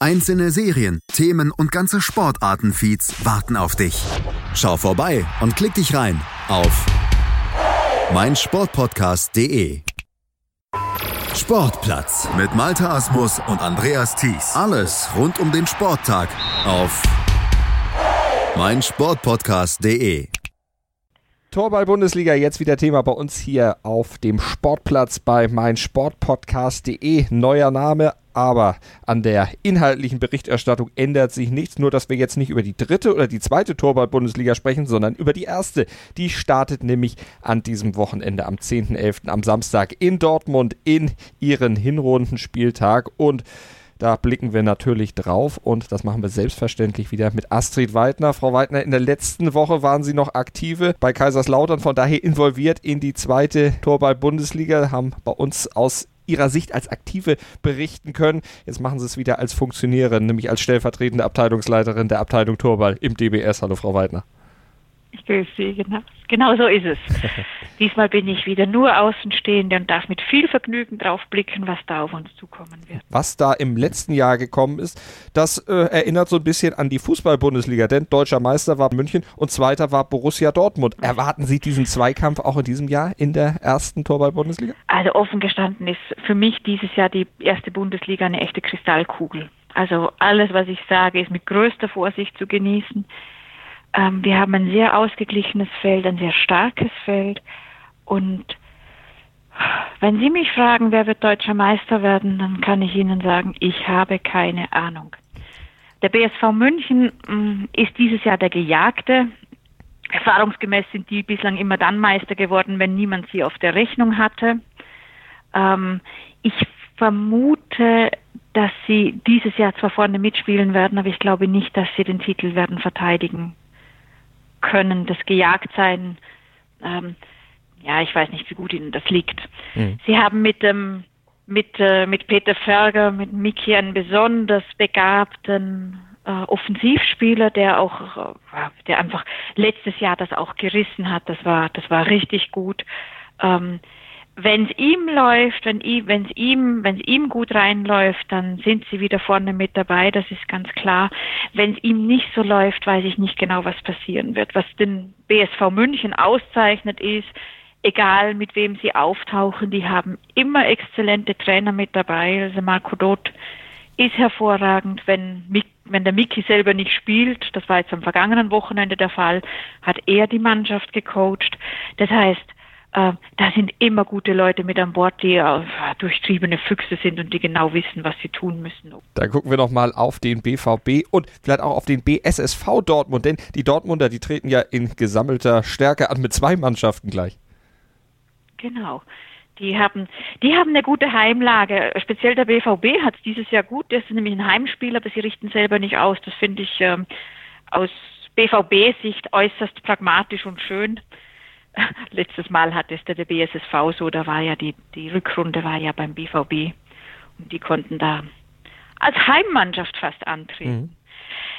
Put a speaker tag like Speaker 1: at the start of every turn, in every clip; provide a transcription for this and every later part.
Speaker 1: Einzelne Serien, Themen und ganze Sportartenfeeds warten auf dich. Schau vorbei und klick dich rein auf meinsportpodcast.de. Sportplatz mit Malta Asmus und Andreas Thies. Alles rund um den Sporttag auf meinsportpodcast.de.
Speaker 2: Torball-Bundesliga, jetzt wieder Thema bei uns hier auf dem Sportplatz bei meinsportpodcast.de. Neuer Name, aber an der inhaltlichen Berichterstattung ändert sich nichts. Nur, dass wir jetzt nicht über die dritte oder die zweite Torball-Bundesliga sprechen, sondern über die erste. Die startet nämlich an diesem Wochenende am 10.11. am Samstag in Dortmund in ihren Hinrundenspieltag und da blicken wir natürlich drauf und das machen wir selbstverständlich wieder mit Astrid Weidner. Frau Weidner, in der letzten Woche waren Sie noch aktive bei Kaiserslautern, von daher involviert in die zweite Torball-Bundesliga, haben bei uns aus Ihrer Sicht als Aktive berichten können. Jetzt machen Sie es wieder als Funktionärin, nämlich als stellvertretende Abteilungsleiterin der Abteilung Torball im DBS. Hallo, Frau Weidner.
Speaker 3: Ich grüße Sie, genau. Genau so ist es. Diesmal bin ich wieder nur Außenstehende und darf mit viel Vergnügen drauf blicken, was da auf uns zukommen wird.
Speaker 2: Was da im letzten Jahr gekommen ist, das äh, erinnert so ein bisschen an die Fußball-Bundesliga, denn deutscher Meister war München und zweiter war Borussia Dortmund. Erwarten Sie diesen Zweikampf auch in diesem Jahr in der ersten Torball-Bundesliga?
Speaker 3: Also offen gestanden ist für mich dieses Jahr die erste Bundesliga eine echte Kristallkugel. Also alles, was ich sage, ist mit größter Vorsicht zu genießen. Ähm, wir haben ein sehr ausgeglichenes Feld, ein sehr starkes Feld. Und wenn Sie mich fragen, wer wird deutscher Meister werden, dann kann ich Ihnen sagen, ich habe keine Ahnung. Der BSV München mh, mm, ist dieses Jahr der Gejagte. Erfahrungsgemäß sind die bislang immer dann Meister geworden, wenn niemand sie auf der Rechnung hatte. Ähm, ich vermute, dass sie dieses Jahr zwar vorne mitspielen werden, aber ich glaube nicht, dass sie den Titel werden verteidigen können, das Gejagtsein, ähm, ja, ich weiß nicht, wie gut Ihnen das liegt. Mhm. Sie haben mit dem mit, äh, mit Peter Ferger, mit Miki einen besonders begabten äh, Offensivspieler, der auch, äh, der einfach letztes Jahr das auch gerissen hat. Das war, das war richtig gut. Ähm, wenn es ihm läuft, wenn es ihm, wenn es ihm gut reinläuft, dann sind sie wieder vorne mit dabei. Das ist ganz klar. Wenn es ihm nicht so läuft, weiß ich nicht genau, was passieren wird. Was den BSV München auszeichnet, ist, egal mit wem sie auftauchen, die haben immer exzellente Trainer mit dabei. Also Marco Dot ist hervorragend, wenn, wenn der Miki selber nicht spielt, das war jetzt am vergangenen Wochenende der Fall, hat er die Mannschaft gecoacht. Das heißt, äh, da sind immer gute Leute mit an Bord, die äh, durchtriebene Füchse sind und die genau wissen, was sie tun müssen.
Speaker 2: Dann gucken wir noch mal auf den BVB und vielleicht auch auf den BSSV Dortmund, denn die Dortmunder, die treten ja in gesammelter Stärke an mit zwei Mannschaften gleich.
Speaker 3: Genau. Die haben, die haben eine gute Heimlage. Speziell der BVB hat es dieses Jahr gut. Der ist nämlich ein Heimspieler, aber sie richten selber nicht aus. Das finde ich ähm, aus BVB-Sicht äußerst pragmatisch und schön. letztes Mal hat es der BSSV so, da war ja die, die Rückrunde war ja beim BVB und die konnten da als Heimmannschaft fast antreten. Mhm.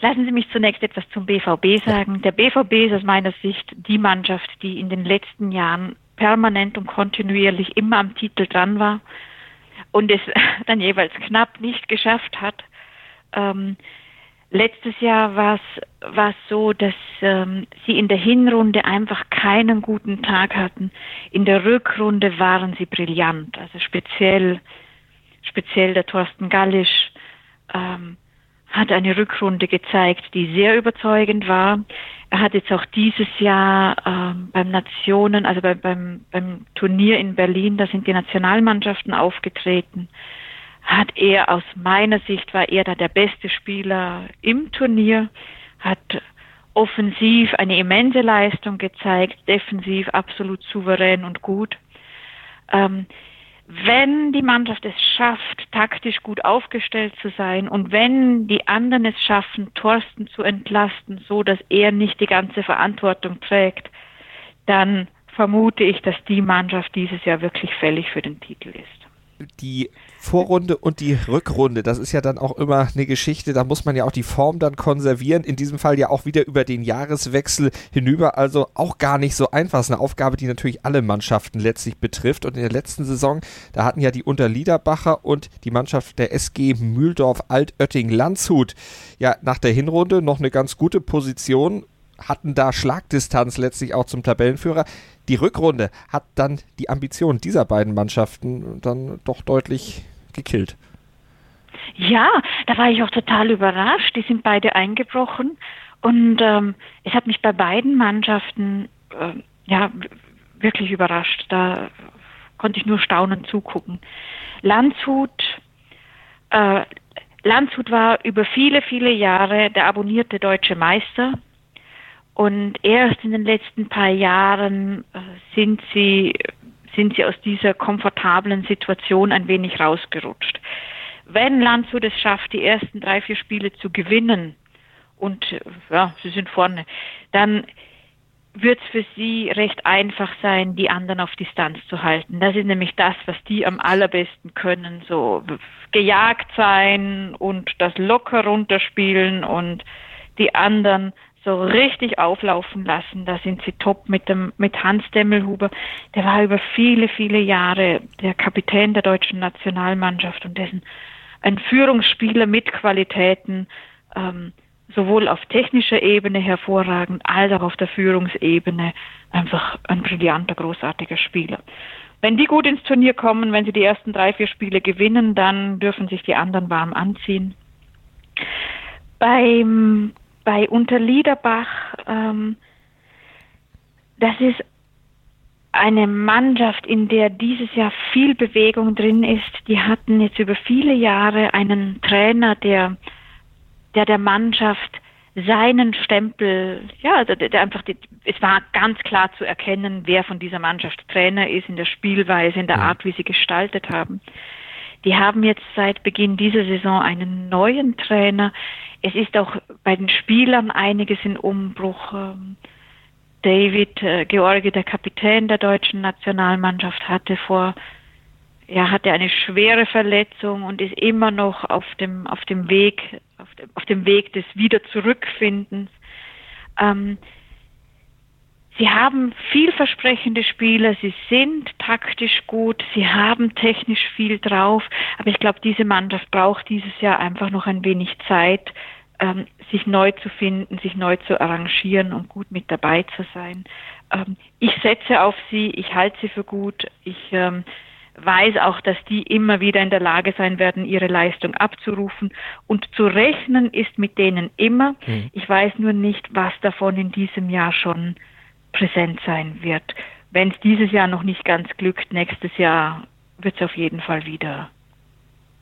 Speaker 3: Lassen Sie mich zunächst etwas zum BVB sagen. Der BVB ist aus meiner Sicht die Mannschaft, die in den letzten Jahren permanent und kontinuierlich immer am Titel dran war und es dann jeweils knapp nicht geschafft hat. Ähm, Letztes Jahr war es so, dass ähm, sie in der Hinrunde einfach keinen guten Tag hatten. In der Rückrunde waren sie brillant. Also speziell, speziell der Thorsten Gallisch ähm, hat eine Rückrunde gezeigt, die sehr überzeugend war. Er hat jetzt auch dieses Jahr ähm, beim Nationen, also bei, beim, beim Turnier in Berlin, da sind die Nationalmannschaften aufgetreten hat er aus meiner Sicht war er da der beste Spieler im Turnier, hat offensiv eine immense Leistung gezeigt, defensiv absolut souverän und gut. Ähm, wenn die Mannschaft es schafft, taktisch gut aufgestellt zu sein und wenn die anderen es schaffen, Thorsten zu entlasten, so dass er nicht die ganze Verantwortung trägt, dann vermute ich, dass die Mannschaft dieses Jahr wirklich fällig für den Titel ist.
Speaker 2: Die Vorrunde und die Rückrunde, das ist ja dann auch immer eine Geschichte, da muss man ja auch die Form dann konservieren, in diesem Fall ja auch wieder über den Jahreswechsel hinüber, also auch gar nicht so einfach, es ist eine Aufgabe, die natürlich alle Mannschaften letztlich betrifft und in der letzten Saison, da hatten ja die Unterliederbacher und die Mannschaft der SG Mühldorf Altötting Landshut ja nach der Hinrunde noch eine ganz gute Position, hatten da Schlagdistanz letztlich auch zum Tabellenführer. Die Rückrunde hat dann die Ambition dieser beiden Mannschaften dann doch deutlich gekillt.
Speaker 3: Ja, da war ich auch total überrascht. Die sind beide eingebrochen und ähm, es hat mich bei beiden Mannschaften äh, ja wirklich überrascht. Da konnte ich nur staunend zugucken. Landshut, äh, Landshut war über viele, viele Jahre der abonnierte deutsche Meister. Und erst in den letzten paar Jahren äh, sind sie sind sie aus dieser komfortablen Situation ein wenig rausgerutscht. Wenn Landshut es schafft, die ersten drei, vier Spiele zu gewinnen und ja, sie sind vorne, dann wird es für sie recht einfach sein, die anderen auf Distanz zu halten. Das ist nämlich das, was die am allerbesten können, so gejagt sein und das locker runterspielen und die anderen so richtig auflaufen lassen. Da sind sie top mit dem mit Hans Demmelhuber. Der war über viele viele Jahre der Kapitän der deutschen Nationalmannschaft und dessen ein Führungsspieler mit Qualitäten ähm, sowohl auf technischer Ebene hervorragend als auch auf der Führungsebene einfach ein brillanter, großartiger Spieler. Wenn die gut ins Turnier kommen, wenn sie die ersten drei, vier Spiele gewinnen, dann dürfen sich die anderen warm anziehen. Beim bei Unterliederbach, ähm, das ist eine Mannschaft, in der dieses Jahr viel Bewegung drin ist. Die hatten jetzt über viele Jahre einen Trainer, der der, der Mannschaft seinen Stempel, ja, der, der einfach, die, es war ganz klar zu erkennen, wer von dieser Mannschaft Trainer ist in der Spielweise, in der Art, wie sie gestaltet haben. Die haben jetzt seit Beginn dieser Saison einen neuen Trainer. Es ist auch bei den Spielern einiges in Umbruch. Ähm, David äh, Georgi, der Kapitän der deutschen Nationalmannschaft, hatte vor, ja, hatte eine schwere Verletzung und ist immer noch auf dem, auf dem Weg, auf dem, auf dem Weg des Wiederzurückfindens. Ähm, Sie haben vielversprechende Spieler, sie sind taktisch gut, sie haben technisch viel drauf, aber ich glaube, diese Mannschaft braucht dieses Jahr einfach noch ein wenig Zeit, ähm, sich neu zu finden, sich neu zu arrangieren und gut mit dabei zu sein. Ähm, ich setze auf sie, ich halte sie für gut, ich ähm, weiß auch, dass die immer wieder in der Lage sein werden, ihre Leistung abzurufen und zu rechnen ist mit denen immer. Mhm. Ich weiß nur nicht, was davon in diesem Jahr schon präsent sein wird. Wenn es dieses Jahr noch nicht ganz glückt, nächstes Jahr wird es auf jeden Fall wieder,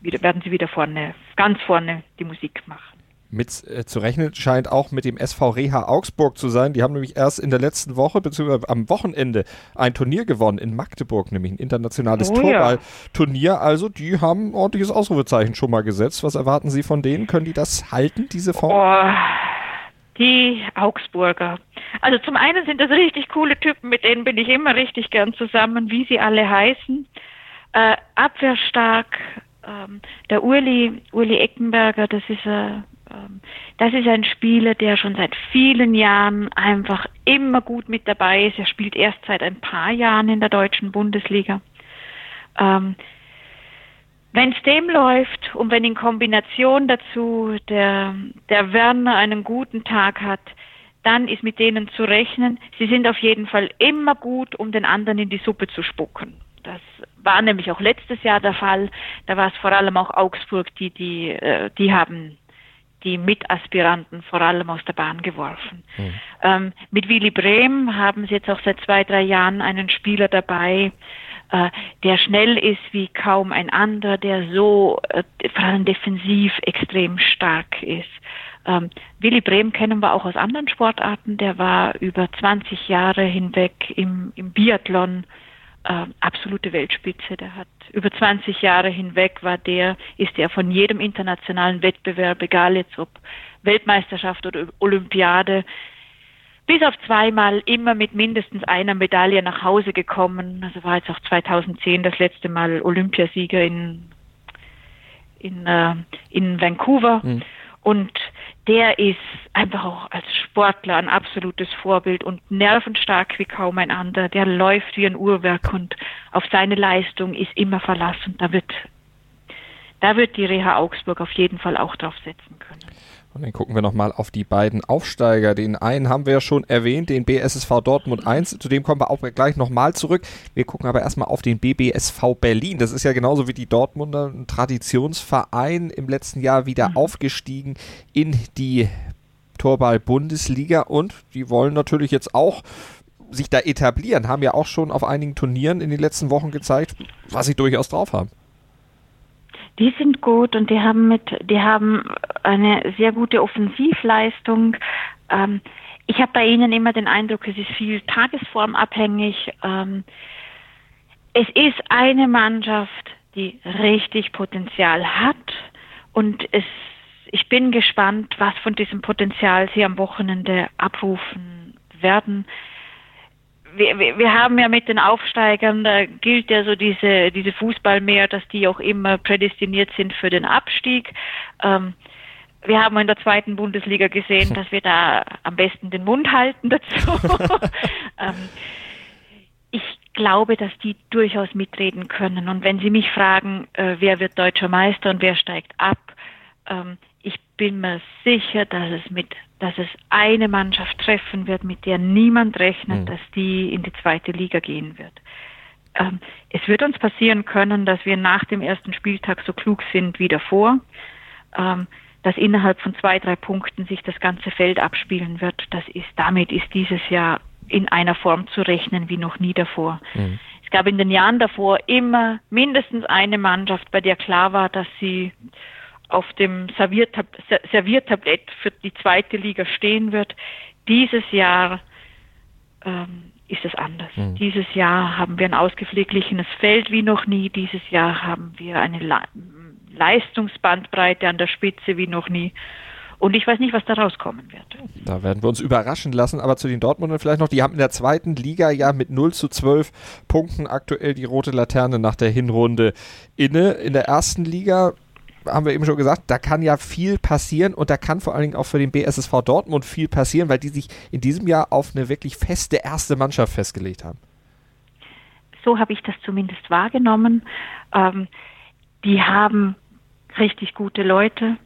Speaker 3: wieder, werden sie wieder vorne, ganz vorne die Musik machen.
Speaker 2: Mit äh, zu rechnen scheint auch mit dem SV Reha Augsburg zu sein. Die haben nämlich erst in der letzten Woche bzw. am Wochenende ein Turnier gewonnen in Magdeburg, nämlich ein internationales oh, Torballturnier. Ja. Also die haben ein ordentliches Ausrufezeichen schon mal gesetzt. Was erwarten Sie von denen? Können die das halten, diese Form?
Speaker 3: Oh, die Augsburger. Also zum einen sind das richtig coole Typen, mit denen bin ich immer richtig gern zusammen, wie sie alle heißen. Äh, abwehrstark, ähm, der Uli, Uli Eckenberger, das ist, äh, ähm, das ist ein Spieler, der schon seit vielen Jahren einfach immer gut mit dabei ist. Er spielt erst seit ein paar Jahren in der deutschen Bundesliga. Ähm, wenn es dem läuft und wenn in Kombination dazu der, der Werner einen guten Tag hat, dann ist mit denen zu rechnen. Sie sind auf jeden Fall immer gut, um den anderen in die Suppe zu spucken. Das war nämlich auch letztes Jahr der Fall. Da war es vor allem auch Augsburg, die, die, äh, die haben die Mitaspiranten vor allem aus der Bahn geworfen. Mhm. Ähm, mit Willy Brehm haben sie jetzt auch seit zwei, drei Jahren einen Spieler dabei, äh, der schnell ist wie kaum ein anderer, der so äh, vor allem defensiv extrem stark ist. Ähm, Willy Brehm kennen wir auch aus anderen Sportarten. Der war über 20 Jahre hinweg im, im Biathlon äh, absolute Weltspitze. Der hat über 20 Jahre hinweg war der, ist er von jedem internationalen Wettbewerb, egal jetzt ob Weltmeisterschaft oder Olympiade, bis auf zweimal immer mit mindestens einer Medaille nach Hause gekommen. Also war jetzt auch 2010 das letzte Mal Olympiasieger in, in, äh, in Vancouver. Mhm. Und der ist einfach auch als Sportler ein absolutes Vorbild und nervenstark wie kaum ein anderer. Der läuft wie ein Uhrwerk und auf seine Leistung ist immer verlassen. Da wird, da wird die Reha Augsburg auf jeden Fall auch drauf setzen können.
Speaker 2: Und dann gucken wir nochmal auf die beiden Aufsteiger. Den einen haben wir ja schon erwähnt, den BSSV Dortmund 1. Zu dem kommen wir auch gleich nochmal zurück. Wir gucken aber erstmal auf den BBSV Berlin. Das ist ja genauso wie die Dortmunder ein Traditionsverein im letzten Jahr wieder mhm. aufgestiegen in die Torball-Bundesliga und die wollen natürlich jetzt auch sich da etablieren, haben ja auch schon auf einigen Turnieren in den letzten Wochen gezeigt, was sie durchaus drauf haben.
Speaker 3: Die sind gut und die haben mit, die haben eine sehr gute Offensivleistung. Ähm, ich habe bei ihnen immer den Eindruck, es ist viel tagesformabhängig. Ähm, es ist eine Mannschaft, die richtig Potenzial hat und es, ich bin gespannt, was von diesem Potenzial sie am Wochenende abrufen werden wir, wir, wir haben ja mit den Aufsteigern, da gilt ja so diese, diese Fußballmeer, dass die auch immer prädestiniert sind für den Abstieg. Ähm, wir haben in der zweiten Bundesliga gesehen, dass wir da am besten den Mund halten dazu. ähm, ich glaube, dass die durchaus mitreden können. Und wenn Sie mich fragen, äh, wer wird deutscher Meister und wer steigt ab, ähm, ich bin mir sicher, dass es mit, dass es eine Mannschaft treffen wird, mit der niemand rechnet, mhm. dass die in die zweite Liga gehen wird. Ähm, es wird uns passieren können, dass wir nach dem ersten Spieltag so klug sind wie davor, ähm, dass innerhalb von zwei, drei Punkten sich das ganze Feld abspielen wird. Das ist, damit ist dieses Jahr in einer Form zu rechnen wie noch nie davor. Mhm. Es gab in den Jahren davor immer mindestens eine Mannschaft, bei der klar war, dass sie auf dem Serviertab Serviertablett für die zweite Liga stehen wird. Dieses Jahr ähm, ist es anders. Mhm. Dieses Jahr haben wir ein ausgeglichenes Feld wie noch nie. Dieses Jahr haben wir eine Leistungsbandbreite an der Spitze wie noch nie. Und ich weiß nicht, was da rauskommen wird.
Speaker 2: Da werden wir uns überraschen lassen. Aber zu den Dortmundern vielleicht noch. Die haben in der zweiten Liga ja mit 0 zu 12 Punkten aktuell die rote Laterne nach der Hinrunde inne. In der ersten Liga haben wir eben schon gesagt, da kann ja viel passieren und da kann vor allen Dingen auch für den BSSV Dortmund viel passieren, weil die sich in diesem Jahr auf eine wirklich feste erste Mannschaft festgelegt haben.
Speaker 3: So habe ich das zumindest wahrgenommen. Ähm, die haben richtig gute Leute.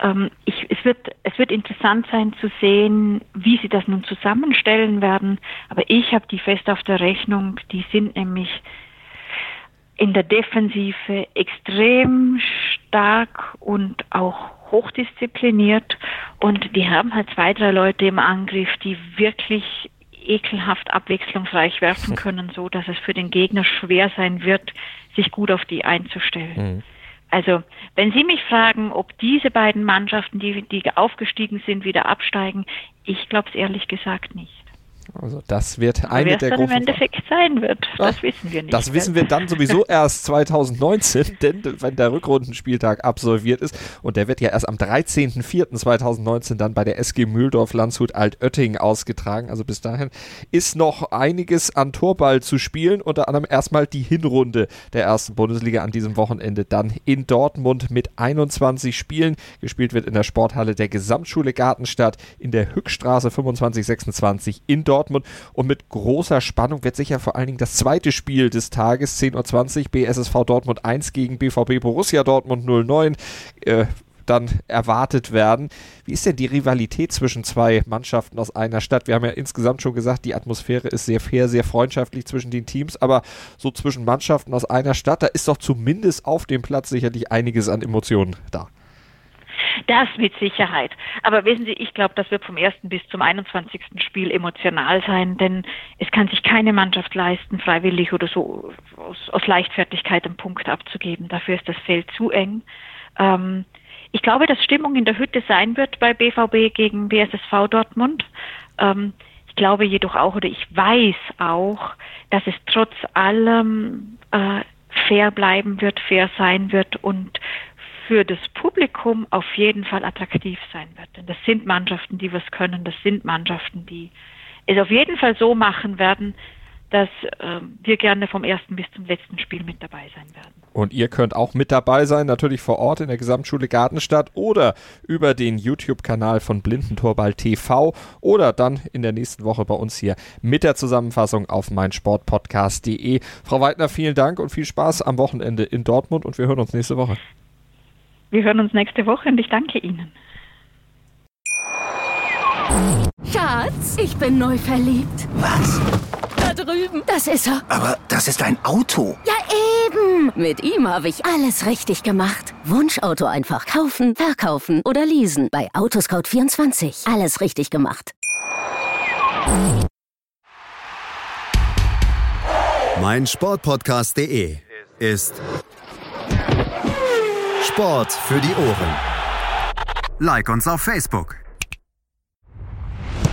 Speaker 3: Ähm, ich, es, wird, es wird interessant sein zu sehen, wie sie das nun zusammenstellen werden. Aber ich habe die fest auf der Rechnung. Die sind nämlich in der Defensive extrem stark und auch hochdiszipliniert und die haben halt zwei, drei Leute im Angriff, die wirklich ekelhaft abwechslungsreich werfen können, so dass es für den Gegner schwer sein wird, sich gut auf die einzustellen. Mhm. Also, wenn Sie mich fragen, ob diese beiden Mannschaften, die, die aufgestiegen sind, wieder absteigen, ich glaube es ehrlich gesagt nicht.
Speaker 2: Also das wird eine Wer der
Speaker 3: großen im Endeffekt sein wird, das wissen wir nicht.
Speaker 2: Das wissen wir dann sowieso erst 2019, denn wenn der Rückrundenspieltag absolviert ist und der wird ja erst am 13.04.2019 dann bei der SG Mühldorf Landshut Altötting ausgetragen. Also bis dahin ist noch einiges an Torball zu spielen, unter anderem erstmal die Hinrunde der ersten Bundesliga an diesem Wochenende dann in Dortmund mit 21 Spielen. Gespielt wird in der Sporthalle der Gesamtschule Gartenstadt in der Hückstraße 2526 in Dortmund. Dortmund. Und mit großer Spannung wird sicher vor allen Dingen das zweite Spiel des Tages, 10.20 Uhr, BSSV Dortmund 1 gegen BVB Borussia Dortmund 09. Äh, dann erwartet werden. Wie ist denn die Rivalität zwischen zwei Mannschaften aus einer Stadt? Wir haben ja insgesamt schon gesagt, die Atmosphäre ist sehr fair, sehr freundschaftlich zwischen den Teams, aber so zwischen Mannschaften aus einer Stadt, da ist doch zumindest auf dem Platz sicherlich einiges an Emotionen da.
Speaker 3: Das mit Sicherheit. Aber wissen Sie, ich glaube, das wird vom ersten bis zum 21. Spiel emotional sein, denn es kann sich keine Mannschaft leisten, freiwillig oder so aus, aus Leichtfertigkeit einen Punkt abzugeben. Dafür ist das Feld zu eng. Ähm, ich glaube, dass Stimmung in der Hütte sein wird bei BVB gegen BSSV Dortmund. Ähm, ich glaube jedoch auch oder ich weiß auch, dass es trotz allem äh, fair bleiben wird, fair sein wird und für das Publikum auf jeden Fall attraktiv sein wird. Denn das sind Mannschaften, die was können, das sind Mannschaften, die es auf jeden Fall so machen werden, dass äh, wir gerne vom ersten bis zum letzten Spiel mit dabei sein werden.
Speaker 2: Und ihr könnt auch mit dabei sein, natürlich vor Ort in der Gesamtschule Gartenstadt oder über den YouTube-Kanal von Blindentorball TV oder dann in der nächsten Woche bei uns hier mit der Zusammenfassung auf meinsportpodcast.de. Frau Weidner, vielen Dank und viel Spaß am Wochenende in Dortmund und wir hören uns nächste Woche.
Speaker 3: Wir hören uns nächste Woche und ich danke Ihnen.
Speaker 4: Schatz, ich bin neu verliebt.
Speaker 5: Was?
Speaker 4: Da drüben. Das ist er.
Speaker 5: Aber das ist ein Auto.
Speaker 4: Ja, eben. Mit ihm habe ich alles richtig gemacht. Wunschauto einfach kaufen, verkaufen oder leasen. Bei Autoscout24. Alles richtig gemacht.
Speaker 1: Mein Sportpodcast.de ist Sport für die Ohren. Like uns auf Facebook.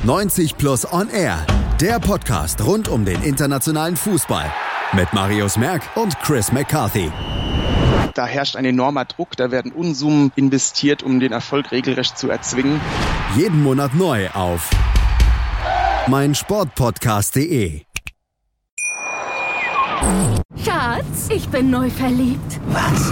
Speaker 1: 90 Plus On Air, der Podcast rund um den internationalen Fußball. Mit Marius Merck und Chris McCarthy.
Speaker 6: Da herrscht ein enormer Druck, da werden Unsummen investiert, um den Erfolg regelrecht zu erzwingen.
Speaker 1: Jeden Monat neu auf meinsportpodcast.de.
Speaker 4: Schatz, ich bin neu verliebt.
Speaker 5: Was?